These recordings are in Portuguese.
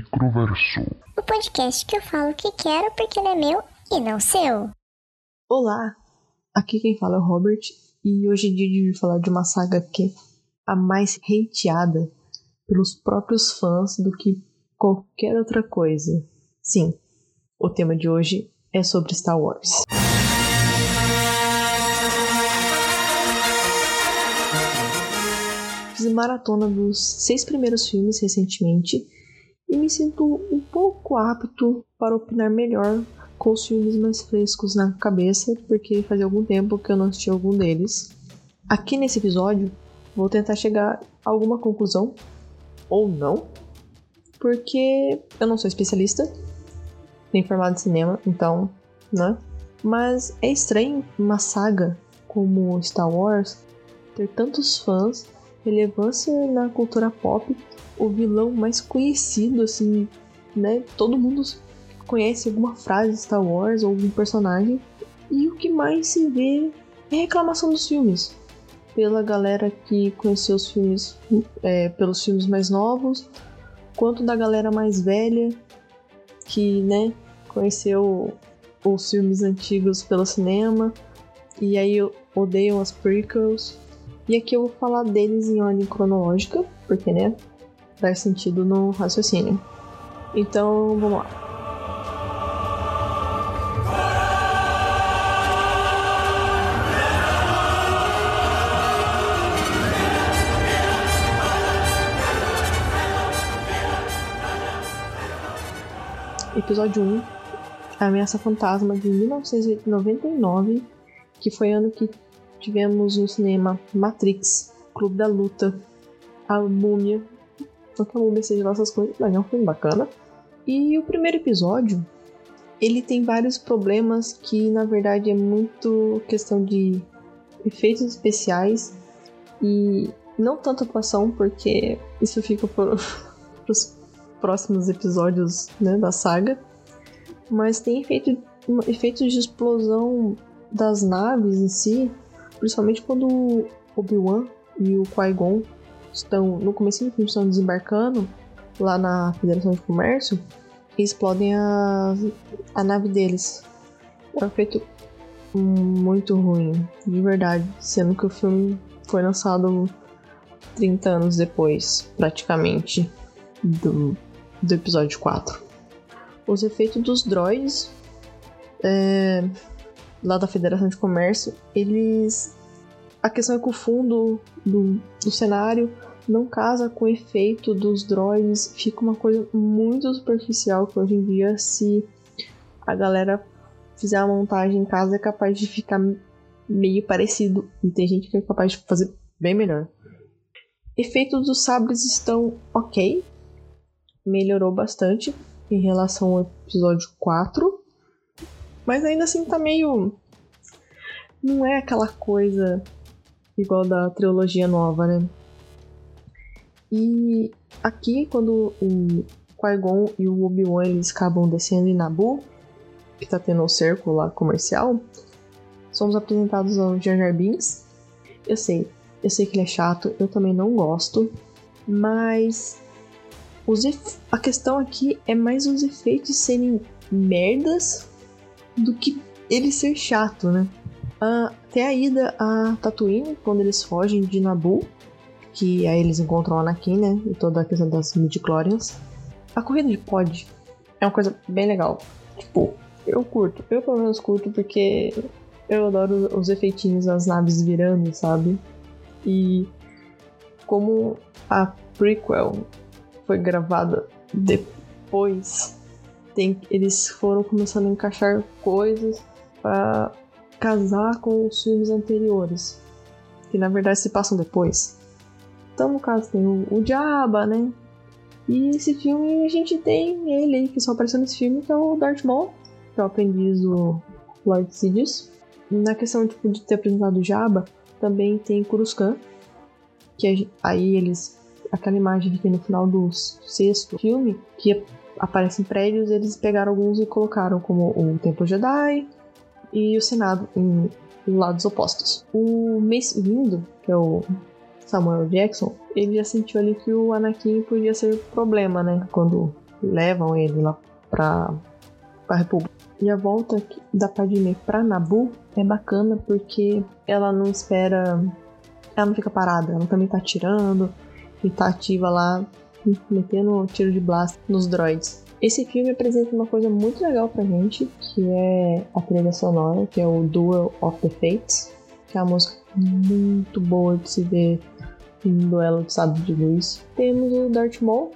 Microverso. O podcast que eu falo o que quero porque ele é meu e não seu. Olá, aqui quem fala é o Robert e hoje é dia de falar de uma saga que é a mais hateada pelos próprios fãs do que qualquer outra coisa. Sim, o tema de hoje é sobre Star Wars. Fiz maratona dos seis primeiros filmes recentemente e me sinto um pouco apto para opinar melhor com os filmes mais frescos na cabeça, porque fazia algum tempo que eu não assisti algum deles. Aqui nesse episódio, vou tentar chegar a alguma conclusão, ou não, porque eu não sou especialista, nem formado em cinema, então, né? Mas é estranho uma saga como Star Wars ter tantos fãs, relevância na cultura pop o vilão mais conhecido, assim, né? Todo mundo conhece alguma frase de Star Wars ou algum personagem. E o que mais se vê é reclamação dos filmes. Pela galera que conheceu os filmes, é, pelos filmes mais novos, quanto da galera mais velha que, né, conheceu os filmes antigos pelo cinema e aí odeiam as prequels. E aqui eu vou falar deles em ordem cronológica, porque, né, dar sentido no raciocínio. Então, vamos lá. Episódio 1 A Ameaça Fantasma de 1999, que foi ano que tivemos no cinema Matrix, Clube da Luta, A Múmia, não que a Múmia seja nossas coisas, mas é um filme bacana. E o primeiro episódio, ele tem vários problemas que na verdade é muito questão de efeitos especiais e não tanto atuação, porque isso fica para os próximos episódios né, da saga. Mas tem efeito, efeitos de explosão das naves em si, principalmente quando Obi-Wan e o Qui-Gon estão no começo do filme estão desembarcando lá na Federação de Comércio e explodem a, a nave deles. É um efeito muito ruim, de verdade, sendo que o filme foi lançado 30 anos depois, praticamente, do, do episódio 4. Os efeitos dos droids é, lá da Federação de Comércio, eles a questão é que o fundo do, do cenário não casa com o efeito dos droids, fica uma coisa muito superficial que hoje em dia, se a galera fizer a montagem em casa, é capaz de ficar meio parecido. E tem gente que é capaz de fazer bem melhor. Efeitos dos sabres estão ok, melhorou bastante em relação ao episódio 4, mas ainda assim tá meio. Não é aquela coisa igual da trilogia nova, né? E aqui, quando o Qui-Gon e o Obi-Wan eles acabam descendo em Naboo, que tá tendo um cerco lá comercial, somos apresentados ao Jar Jar Binks. Eu sei, eu sei que ele é chato, eu também não gosto, mas a questão aqui é mais os efeitos serem merdas do que ele ser chato, né? Uh, tem a ida a Tatooine, quando eles fogem de Naboo, que aí eles encontram o Anakin, né? E toda a questão das midichlorians. A corrida de pod é uma coisa bem legal. Tipo, eu curto. Eu pelo menos curto porque eu adoro os efeitinhos das naves virando, sabe? E como a prequel foi gravada depois, tem, eles foram começando a encaixar coisas para casar com os filmes anteriores, que na verdade se passam depois. Então, no caso, tem o, o Diaba, né? E esse filme a gente tem ele aí, que só apareceu nesse filme, que é o Darth Maul, que é o aprendiz do Lord Sidious. Na questão tipo, de ter apresentado o Jabba, também tem Coruscant, que aí eles. Aquela imagem que tem no final do sexto filme, que aparecem prédios, eles pegaram alguns e colocaram como o Templo Jedi, e o Senado em lados opostos. O Mace Windu, que é o Samuel Jackson, ele já sentiu ali que o Anakin podia ser problema, né? Quando levam ele lá pra, pra República. E a volta da Padmé pra Nabu é bacana porque ela não espera. Ela não fica parada, ela também tá atirando e tá ativa lá, metendo tiro de blast nos droids. Esse filme apresenta uma coisa muito legal pra gente, que é a trilha sonora, que é o Duel of the Fates, que é uma música muito boa de se ver em duelo de sábado de luz. Temos o Darth Maul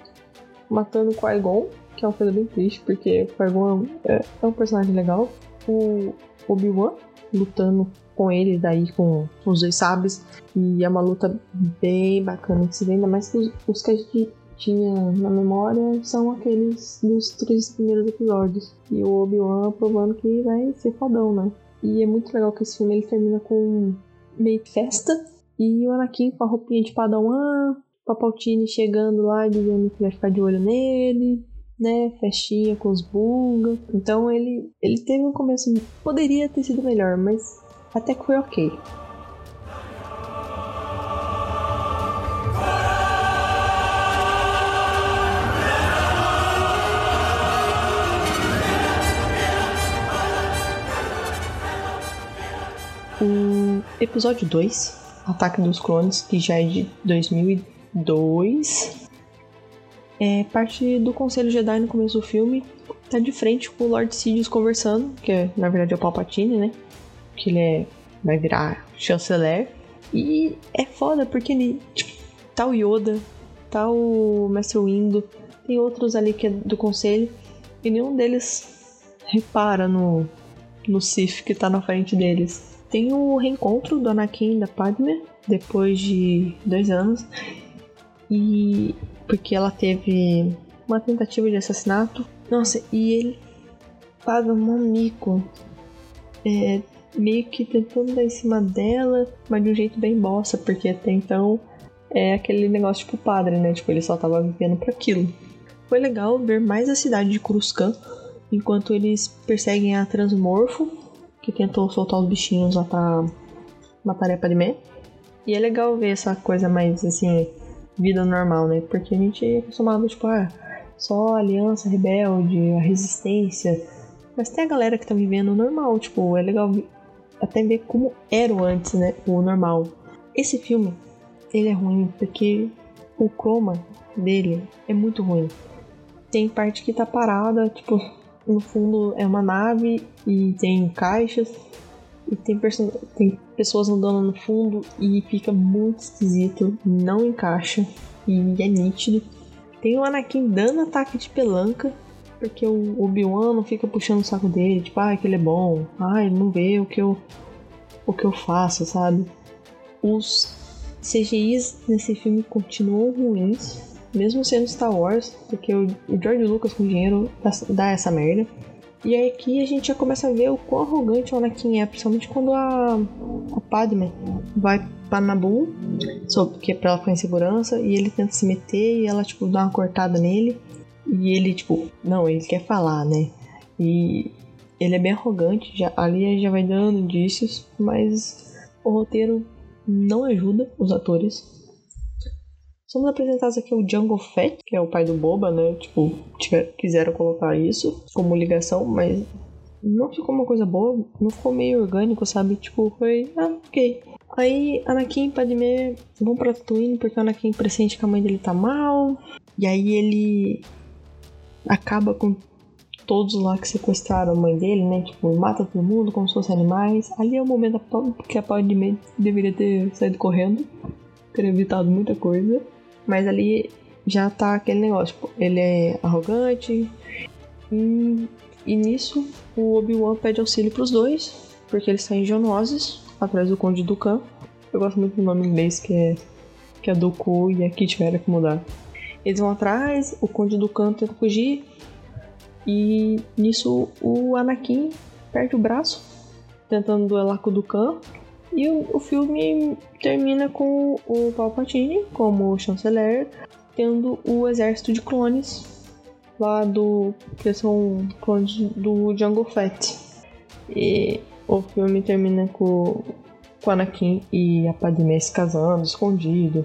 matando o Qui-Gon, que é uma coisa bem triste, porque o Qui-Gon é, é um personagem legal. O Obi-Wan lutando com ele, daí com os dois sabres. E é uma luta bem bacana de se ver, ainda mais que os, os que a gente tinha na memória são aqueles dos três primeiros episódios. E o Obi-Wan provando que vai ser fodão, né? E é muito legal que esse filme ele termina com meio festa. E o Anakin com a roupinha de Padawan, Papaltini chegando lá dizendo que vai ficar de olho nele, né? Festinha com os Bunga. Então ele, ele teve um começo. Poderia ter sido melhor, mas até que foi ok. O episódio 2, Ataque dos Clones, que já é de 2002, é parte do Conselho Jedi no começo do filme. Tá de frente com o Lord Sidious conversando, que é, na verdade é o Palpatine, né? Que ele é, vai virar chanceler. E é foda porque ele, tipo, tá o Yoda, tá o Mestre Windu, tem outros ali que é do conselho, e nenhum deles repara no, no Sith que tá na frente deles tem o reencontro do Anakin e da Padme depois de dois anos e porque ela teve uma tentativa de assassinato. Nossa, e ele paga um mico, é, meio que tentando dar em cima dela, mas de um jeito bem bossa, porque até então é aquele negócio tipo padre, né? Tipo, ele só tava vivendo para aquilo. Foi legal ver mais a cidade de Coruscant enquanto eles perseguem a Transmorfo que tentou soltar os bichinhos lá pra matar a Padmé. E é legal ver essa coisa mais, assim, vida normal, né? Porque a gente é acostumado, tipo, ah, só a aliança rebelde, a resistência. Mas tem a galera que tá vivendo normal, tipo, é legal até ver como era o antes, né? O normal. Esse filme, ele é ruim porque o chroma dele é muito ruim. Tem parte que tá parada, tipo, no fundo é uma nave e tem caixas e tem, tem pessoas andando no fundo e fica muito esquisito, não encaixa e é nítido. Tem o Anakin dando ataque de pelanca, porque o Obi-Wan não fica puxando o saco dele, tipo, ah, que ele é bom, ah, ele não vê o que eu, o que eu faço, sabe? Os CGIs nesse filme continuam ruins, mesmo sendo Star Wars, porque o, George Lucas com dinheiro dá essa merda. E aí aqui a gente já começa a ver o quão arrogante o Anakin é, principalmente quando a, a Padme vai pra Nabu, que é pra ela ficar em segurança, e ele tenta se meter e ela, tipo, dá uma cortada nele. E ele, tipo, não, ele quer falar, né? E ele é bem arrogante, já, ali já vai dando indícios, mas o roteiro não ajuda os atores. Somos apresentados aqui o Jungle Fett, que é o pai do Boba, né? Tipo, quiseram colocar isso como ligação, mas não ficou uma coisa boa, não ficou meio orgânico, sabe? Tipo, foi, ah, ok. Aí Anakin e Padmé vão pra Tatooine porque Anakin pressente que a mãe dele tá mal. E aí ele acaba com todos lá que sequestraram a mãe dele, né? Tipo, mata todo mundo como se fossem animais. Ali é o momento que a Padmé deveria ter saído correndo, ter evitado muita coisa. Mas ali já tá aquele negócio, tipo, ele é arrogante. E, e nisso o Obi-Wan pede auxílio pros dois, porque eles saem Geonosis, atrás do Conde Dukan. Eu gosto muito do nome inglês que é, que é Dooku e aqui tiveram que mudar. Eles vão atrás, o Conde Dukan tenta fugir. E nisso o Anakin perde o braço, tentando duelar com o Dukan. E o, o filme termina com o Palpatine como chanceler, tendo o exército de clones lá do. que são clones do Jungle Fett. E o filme termina com, com Anakin e a Padmé se casando, escondido.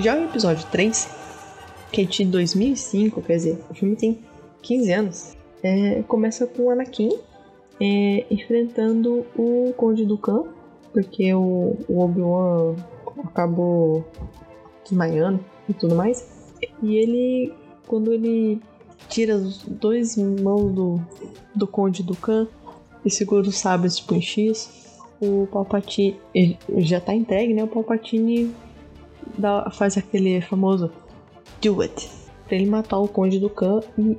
Já o episódio 3, que é de 2005, quer dizer, o filme tem 15 anos, é, começa com Anakin é, enfrentando o Conde Dukan, porque o, o Obi-Wan acabou desmaiando e tudo mais. E ele, quando ele tira os dois mãos do, do Conde Dukan e segura os sabres X, o Palpatine já tá entregue, né? O Palpatine dá, faz aquele famoso do it pra ele matar o Conde Dukan e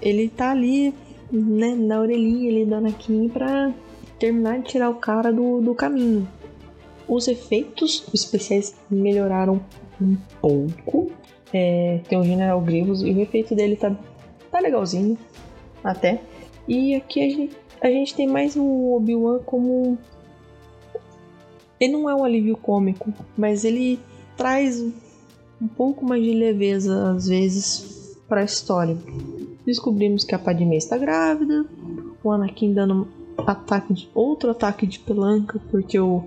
ele tá ali né, na orelhinha ali do Anakin pra terminar de tirar o cara do, do caminho. Os efeitos especiais melhoraram um pouco. É, tem o General Grievous e o efeito dele tá, tá legalzinho, até. E aqui a gente, a gente tem mais o Obi-Wan como. Ele não é um alívio cômico, mas ele traz um pouco mais de leveza às vezes para a história. Descobrimos que a Padmé está grávida, o Anakin dando ataque de, outro ataque de pelanca porque o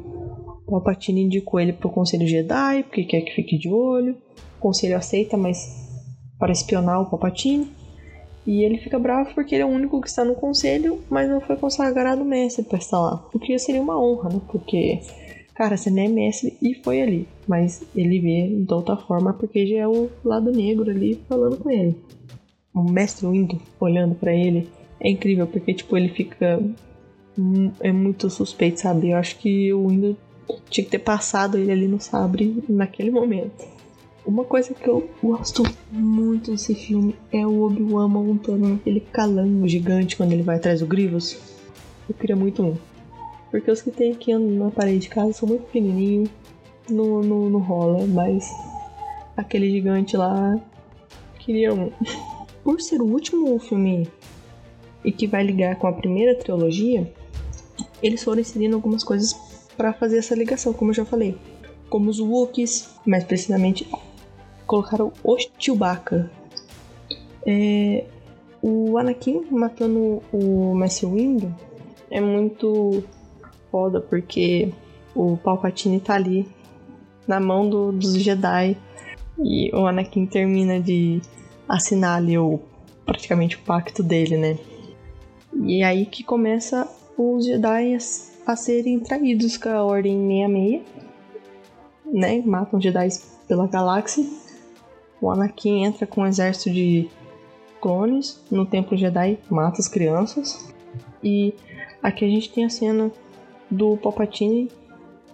Palpatine indicou ele pro Conselho Jedi, porque quer que fique de olho. O Conselho aceita, mas para espionar o Palpatine. E ele fica bravo porque ele é o único que está no conselho, mas não foi consagrado mestre para estar lá. O que seria uma honra, né? Porque, cara, você nem é mestre e foi ali. Mas ele vê de outra forma porque já é o lado negro ali falando com ele. O mestre Windu olhando para ele é incrível porque, tipo, ele fica é muito suspeito, sabe? Eu acho que o Windows tinha que ter passado ele ali no sabre naquele momento. Uma coisa que eu gosto muito desse filme é o Obi-Wan montando aquele calango gigante quando ele vai atrás do Grievous. Eu queria muito um. Porque os que tem aqui na parede de casa são muito pequenininhos, não, não, não rola, mas aquele gigante lá queria um. Por ser o último filme e que vai ligar com a primeira trilogia, eles foram inserindo algumas coisas para fazer essa ligação, como eu já falei. Como os Wookiees, mais precisamente, colocaram o Chewbacca. É, o Anakin matando o Mestre Windu é muito foda, porque o Palpatine tá ali na mão do, dos Jedi e o Anakin termina de assinar ali o, praticamente o pacto dele, né? E é aí que começa os Jedi a serem traídos com a Ordem 66, né? Matam Jedi pela galáxia. O Anakin entra com um exército de clones no Templo Jedi, mata as crianças. E aqui a gente tem a cena do Palpatine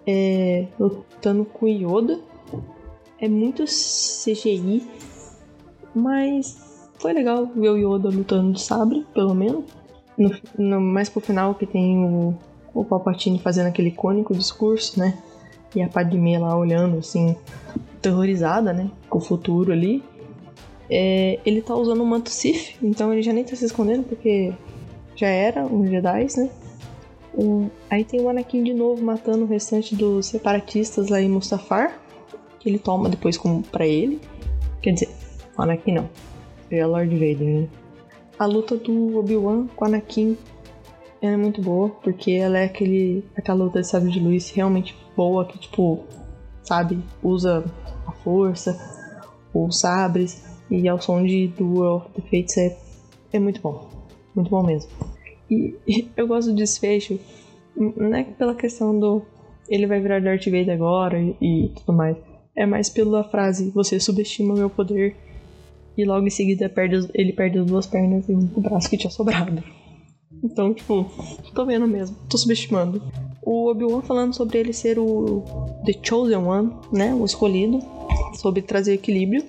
é, lutando com Yoda. É muito CGI, mas foi legal ver o Yoda lutando de sabre, pelo menos. No, no, mais pro final que tem o, o Palpatine fazendo aquele icônico discurso, né? E a Padmé lá olhando, assim, terrorizada, né? Com o futuro ali. É, ele tá usando o manto Sith, então ele já nem tá se escondendo, porque já era um Jedi, né? Um, aí tem o Anakin de novo matando o restante dos separatistas lá em Mustafar, que ele toma depois como para ele. Quer dizer, o Anakin não. Ele é Lord Vader, né? A luta do Obi-Wan com Anakin é muito boa, porque ela é aquele, aquela luta de sabre de luz realmente boa, que tipo, sabe, usa a força, os sabres, e ao som de Duel of the Fates é, é muito bom. Muito bom mesmo. E, eu gosto do desfecho, não é pela questão do ele vai virar Darth Vader agora e, tudo mais. É mais pela frase, você subestima meu poder e logo em seguida perde, ele perde as duas pernas e um braço que tinha sobrado. Então, tipo, tô vendo mesmo, tô subestimando. O Obi-Wan falando sobre ele ser o The Chosen One, né? O escolhido, sobre trazer equilíbrio.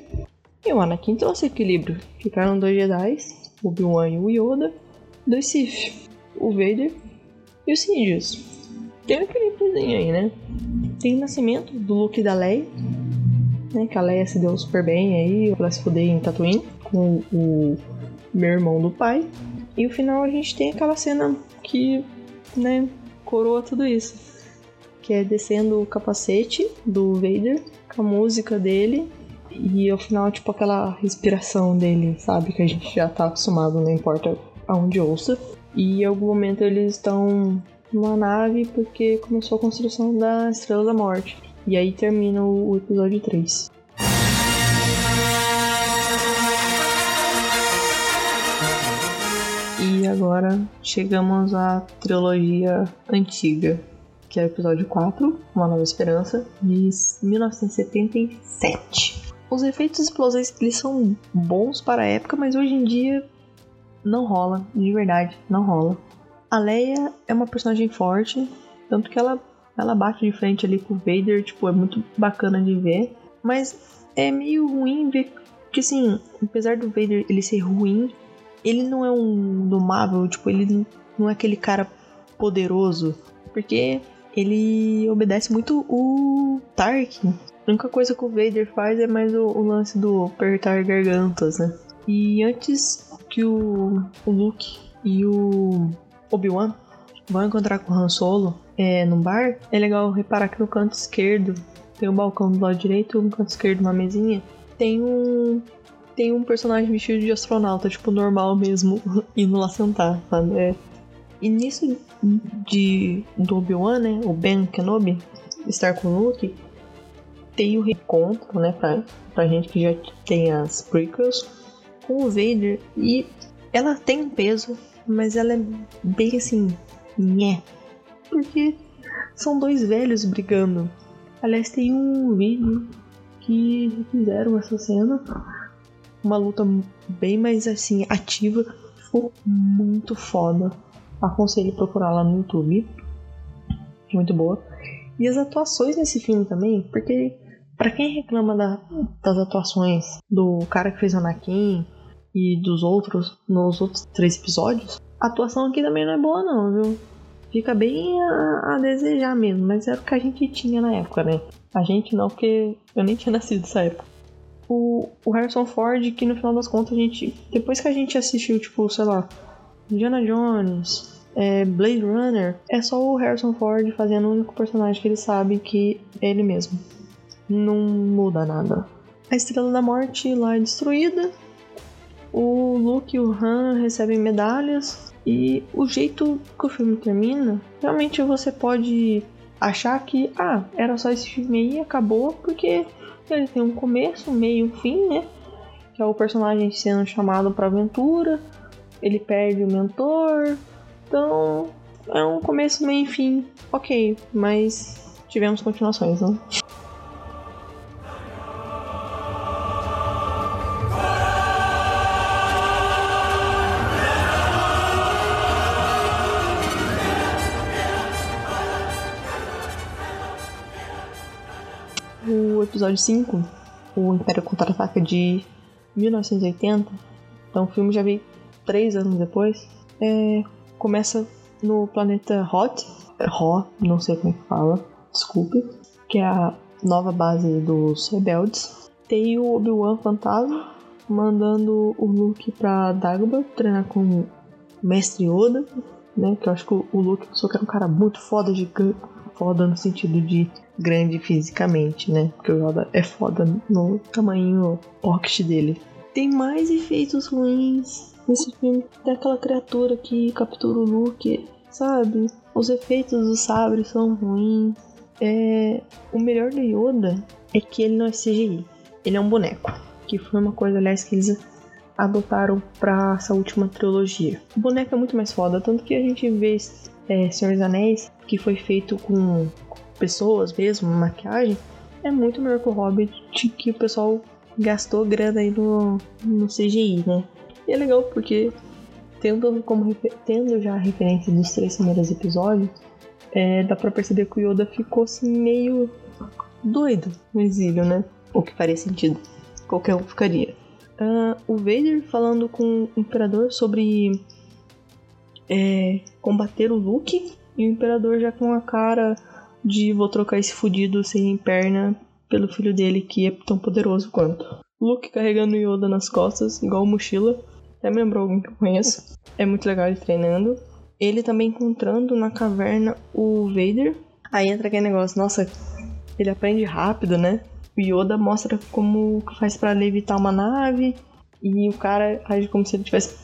E o Anakin trouxe equilíbrio. Ficaram dois Jedi, Obi-Wan e o Yoda, dois Sith, o Vader e o Sidious. Tem um equilíbriozinho aí, né? Tem o nascimento do Luke e da Leia, né? Que a Leia se deu super bem aí, ela se fuder em Tatooine com o meu irmão do pai. E o final a gente tem aquela cena que, né, coroa tudo isso. Que é descendo o capacete do Vader, com a música dele, e ao final, tipo, aquela respiração dele, sabe? Que a gente já tá acostumado, não importa aonde ouça. E em algum momento eles estão numa nave porque começou a construção da Estrela da Morte. E aí termina o episódio 3. E agora chegamos à trilogia antiga, que é o episódio 4, Uma Nova Esperança, de 1977. Os efeitos explosivos eles são bons para a época, mas hoje em dia não rola, de verdade, não rola. A Leia é uma personagem forte, tanto que ela, ela bate de frente ali com o Vader, tipo, é muito bacana de ver. Mas é meio ruim ver que, assim, apesar do Vader ele ser ruim, ele não é um domável, tipo, ele não é aquele cara poderoso. Porque ele obedece muito o Tarkin. A única coisa que o Vader faz é mais o, o lance do apertar gargantas, né? E antes que o, o Luke e o Obi-Wan vão encontrar com o Han Solo é, no bar, é legal reparar que no canto esquerdo tem um balcão do lado direito, no canto esquerdo uma mesinha, tem um tem um personagem vestido de astronauta, tipo normal mesmo, indo lá sentar, sabe? É. E nisso de do Obi-Wan, né, o Ben Kenobi estar com o Luke, tem o reencontro, né, pra, pra gente que já tem as prequels, com o Vader e ela tem um peso, mas ela é bem assim, nhé. Porque são dois velhos brigando. Aliás, tem um vídeo que fizeram essa cena. Uma luta bem mais assim, ativa. Ficou muito foda. Aconselho procurar lá no YouTube. Muito boa. E as atuações nesse filme também, porque para quem reclama da, das atuações do cara que fez o Anakin, e dos outros nos outros três episódios, a atuação aqui também não é boa não, viu? Fica bem a, a, desejar mesmo, mas era o que a gente tinha na época, né? A gente não, porque eu nem tinha nascido nessa época. O, o Harrison Ford, que no final das contas a gente. Depois que a gente assistiu, tipo, sei lá, Indiana Jones, é, Blade Runner, é só o Harrison Ford fazendo o único personagem que ele sabe que é ele mesmo. Não muda nada. A Estrela da Morte lá é destruída, o Luke e o Han recebem medalhas e o jeito que o filme termina, realmente você pode achar que, ah, era só esse filme aí e acabou, porque ele tem um começo, um meio um fim, né? Que é o personagem sendo chamado para aventura, ele perde o mentor, então é um começo, meio e fim, ok, mas tivemos continuações, né? Episódio 5, o Império Contra-Ataca de 1980, então o filme já veio três anos depois, é, começa no planeta Hot, Ho, não sei como é que fala, desculpe, que é a nova base dos rebeldes. Tem o Obi-Wan fantasma mandando o Luke pra Dagobah treinar com o Mestre Yoda, né? Que eu acho que o Luke só que era um cara muito foda, gigante, foda no sentido de grande fisicamente, né? Porque o Yoda é foda no tamanho pocket dele. Tem mais efeitos ruins nesse filme. Tem aquela criatura que captura o Luke, sabe? Os efeitos do sabre são ruins. É... O melhor do Yoda é que ele não é CGI. Ele é um boneco. Que foi uma coisa, aliás, que eles adotaram para essa última trilogia. O boneco é muito mais foda, tanto que a gente vê é, Senhor dos Anéis, que foi feito com pessoas mesmo, maquiagem, é muito melhor que o Hobbit, que o pessoal gastou grana aí no, no CGI, né? E é legal porque, tendo, como, tendo já a referência dos três primeiros episódios, é, dá pra perceber que o Yoda ficou assim meio doido no exílio, né? O que faria sentido. Qualquer um ficaria. Uh, o Vader falando com o Imperador sobre é, combater o Luke e o Imperador já com a cara de vou trocar esse fudido sem perna pelo filho dele que é tão poderoso quanto. Luke carregando Yoda nas costas, igual mochila. Até me lembrou alguém que eu conheço. É muito legal ele treinando. Ele também encontrando na caverna o Vader. Aí entra aquele negócio, nossa, ele aprende rápido, né? O Yoda mostra como faz para levitar uma nave. E o cara age como se ele tivesse,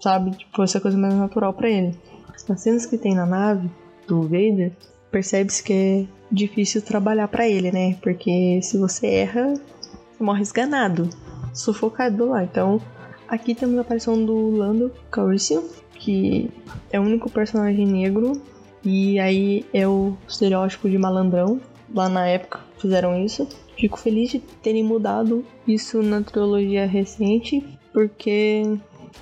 sabe, tipo, fosse a coisa mais natural para ele. As cenas que tem na nave do Vader, percebe-se que é difícil trabalhar para ele, né? Porque se você erra, você morre esganado, sufocado lá. Então, aqui temos a aparição do Lando Calrissian, Luke é o único personagem negro e aí é o estereótipo de malandrão. Lá na época fizeram isso. Fico feliz de terem mudado isso na trilogia recente, porque.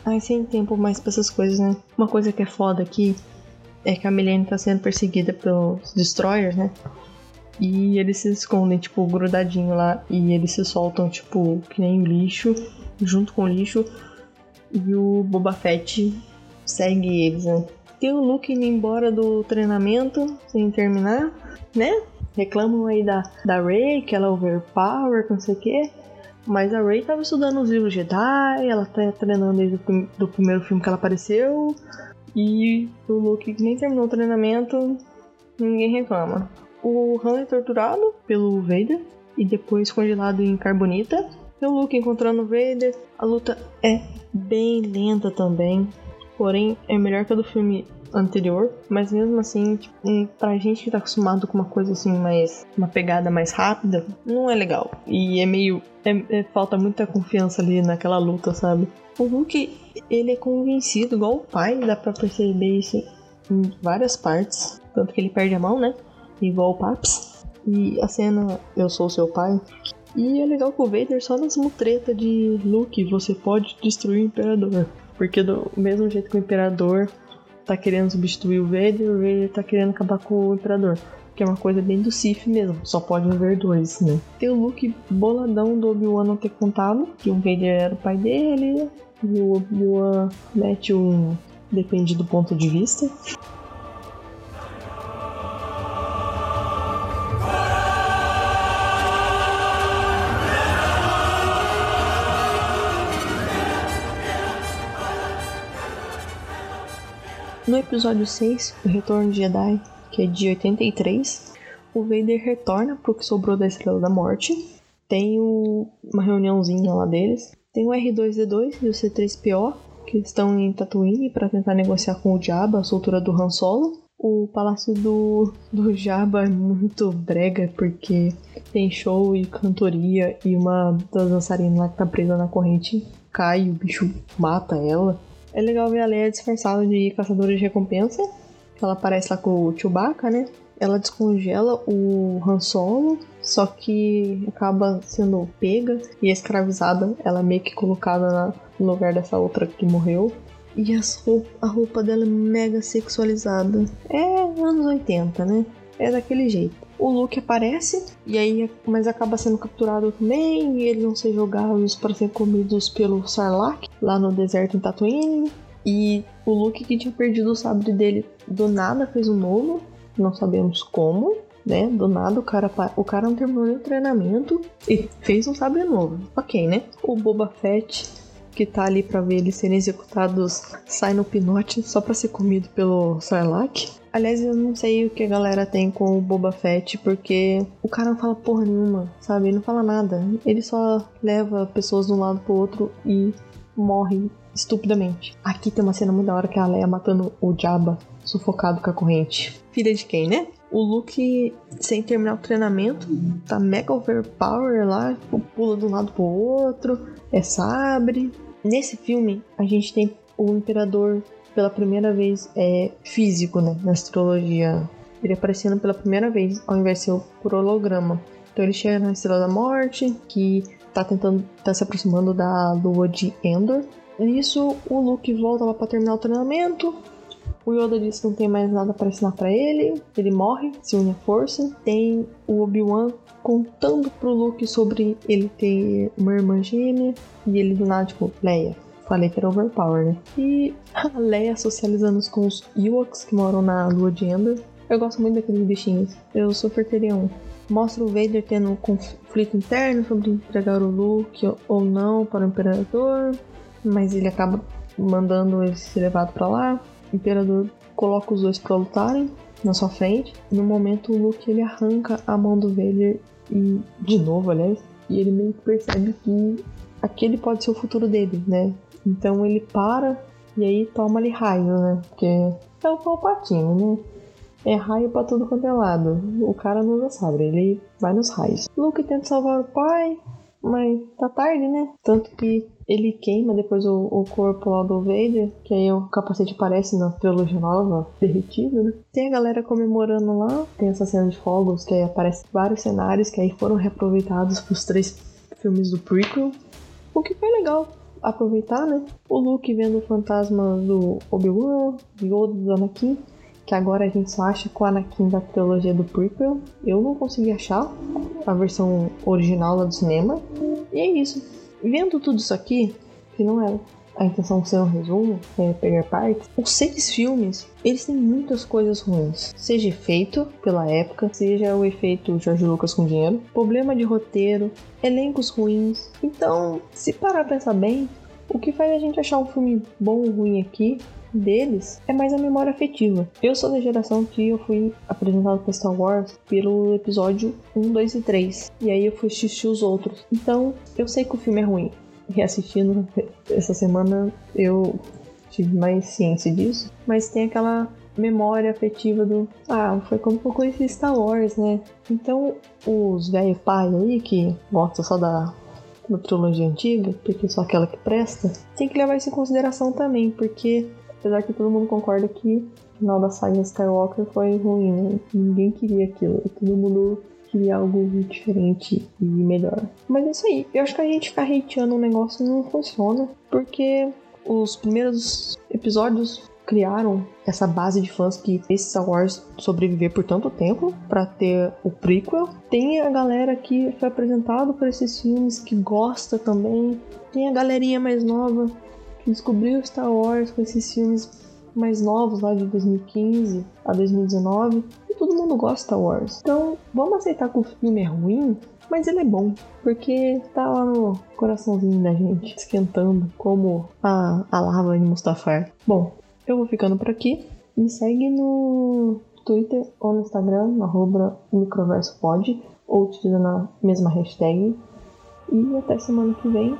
Ai, sem tempo mais pra essas coisas, né? Uma coisa que é foda aqui é que a Milene tá sendo perseguida pelos Destroyers, né? E eles se escondem, tipo, grudadinho lá. E eles se soltam, tipo, que nem lixo, junto com o lixo. E o Boba Fett segue eles, né? Tem o Luke indo embora do treinamento sem terminar, né? Reclamam aí da, da Rey, que ela é overpower, não sei o quê. Mas a Rey tava estudando os livros Jedi, ela tá treinando desde o do primeiro filme que ela apareceu. E o Luke nem terminou o treinamento, ninguém reclama. O Han é torturado pelo Vader e depois congelado em carbonita. E o Luke encontrando o Vader. A luta é bem lenta também, porém é melhor que a do filme anterior, mas mesmo assim, tipo, pra gente que tá acostumado com uma coisa assim mais. uma pegada mais rápida, não é legal. E é meio. É, é, falta muita confiança ali naquela luta, sabe? O Hulk, ele é convencido, igual o pai, dá pra perceber isso em várias partes. Tanto que ele perde a mão, né? Igual o Paps. E a cena Eu Sou Seu Pai. E é legal que o Vader só nas mutretas de Luke você pode destruir o Imperador. Porque do mesmo jeito que o Imperador tá querendo substituir o Vader, o Vader tá querendo acabar com o Imperador. Que é uma coisa bem do Sif mesmo, só pode haver dois, né? Tem o Luke boladão do Obi-Wan não ter contado que o Vader era o pai dele, e o Obi-Wan mete um. depende do ponto de vista. No episódio 6, O Retorno de Jedi, que é de 83, o Vader retorna pro que sobrou da Estrela da Morte. Tem o... uma reuniãozinha lá deles. Tem o R2D2 e o C3PO, que estão em Tatooine para tentar negociar com o Jabba a soltura do Han Solo. O palácio do, do Jabba é muito brega, porque tem show e cantoria, e uma das dançarinas lá que tá presa na corrente cai, o bicho mata ela. É legal ver a Leia disfarçada de caçadora de recompensa. Ela aparece lá com o Chewbacca, né? Ela descongela o Han Solo, só que acaba sendo pega e escravizada. Ela é meio que colocada no lugar dessa outra que morreu. E roupa, a roupa dela é mega sexualizada. É anos 80, né? É daquele jeito o Luke aparece, e aí, mas acaba sendo capturado também, e eles vão ser jogados para ser comidos pelo Sarlacc, lá no deserto em Tatooine. E o Luke que tinha perdido o sabre dele do nada fez um novo, não sabemos como, né? Do nada o cara, o cara não terminou nem o treinamento e fez um sabre novo. Ok, né? O Boba Fett que tá ali para ver eles serem executados sai no pinote só para ser comido pelo Sarlacc. Aliás, eu não sei o que a galera tem com o Boba Fett, porque o cara não fala porra nenhuma, sabe? Ele não fala nada. Ele só leva pessoas de um lado pro outro e morre estupidamente. Aqui tem uma cena muito da hora que a Leia matando o Jabba sufocado com a corrente. Filha de quem, né? O Luke, sem terminar o treinamento, tá mega overpower lá, tipo, pula de um lado pro outro, é sabre. Nesse filme, a gente tem o Imperador pela primeira vez é físico, né, na astrologia. Ele aparecendo pela primeira vez, ao invés de ser por holograma. Então ele chega na Estrela da Morte, que tá tentando, tá se aproximando da lua de Endor. Nisso, o Luke volta lá pra terminar o treinamento. O Yoda diz que não tem mais nada para ensinar para ele. Ele morre, se une à força. Tem o Obi-Wan contando pro Luke sobre ele ter uma irmã gêmea. E ele do nada, tipo, Leia, Falei que era overpower, né? E a Leia socializando com os Ewoks que moram na lua de Endor. Eu gosto muito daqueles bichinhos. Eu super teria um. Mostra o Vader tendo um conflito interno sobre entregar o Luke ou não para o Imperador. Mas ele acaba mandando ele ser levado para lá. O Imperador coloca os dois para lutarem na sua frente. No momento, o Luke ele arranca a mão do Vader e de novo, aliás, e ele meio que percebe que aquele pode ser o futuro dele, né? Então ele para e aí toma ali raio, né? Porque é o Palpatine, né? É raio pra tudo quanto é lado. O cara não usa sabre, ele vai nos raios. Luke tenta salvar o pai, mas tá tarde, né? Tanto que ele queima depois o, o corpo lá do Vader, que aí o capacete aparece na trilogia nova, derretido, né? Tem a galera comemorando lá, tem essa cena de fogos, que aí aparece vários cenários que aí foram reaproveitados pros três filmes do prequel. O que foi legal aproveitar, né? O Luke vendo o fantasma do Obi-Wan, Yoda do Anakin, que agora a gente só acha com o Anakin da trilogia do prequel. Eu não consegui achar a versão original lá do cinema. E é isso. Vendo tudo isso aqui, que não é a intenção de ser um resumo, é pegar partes. Os seis filmes, eles têm muitas coisas ruins. Seja efeito pela época, seja o efeito George Lucas com dinheiro, problema de roteiro, elencos ruins. Então, se parar a pensar bem, o que faz a gente achar um filme bom ou ruim aqui deles é mais a memória afetiva. Eu sou da geração que eu fui apresentado para Star Wars pelo episódio 1, 2 e 3. E aí eu fui assistir os outros. Então, eu sei que o filme é ruim. Reassistindo essa semana, eu tive mais ciência disso. Mas tem aquela memória afetiva do. Ah, foi como eu conheci Star Wars, né? Então, os velho pai aí que gostam só da, da trilogia antiga, porque só aquela que presta, tem que levar isso em consideração também, porque apesar que todo mundo concorda que o final da saga Skywalker foi ruim, né? Ninguém queria aquilo, todo mundo queria algo diferente e melhor. Mas é isso aí, eu acho que a gente ficar hateando um negócio não funciona, porque os primeiros episódios criaram essa base de fãs que fez Star Wars sobreviver por tanto tempo para ter o prequel. Tem a galera que foi apresentado por esses filmes que gosta também. Tem a galerinha mais nova que descobriu Star Wars com esses filmes mais novos lá de 2015 a 2019 e todo mundo gosta de Star Wars. Então vamos aceitar que o filme é ruim, mas ele é bom, porque tá lá no coraçãozinho da gente, esquentando como a, a lava de Mustafar. Bom, eu vou ficando por aqui. Me segue no Twitter ou no Instagram, no arroba microversopod, ou utilizando a mesma hashtag. E até semana que vem.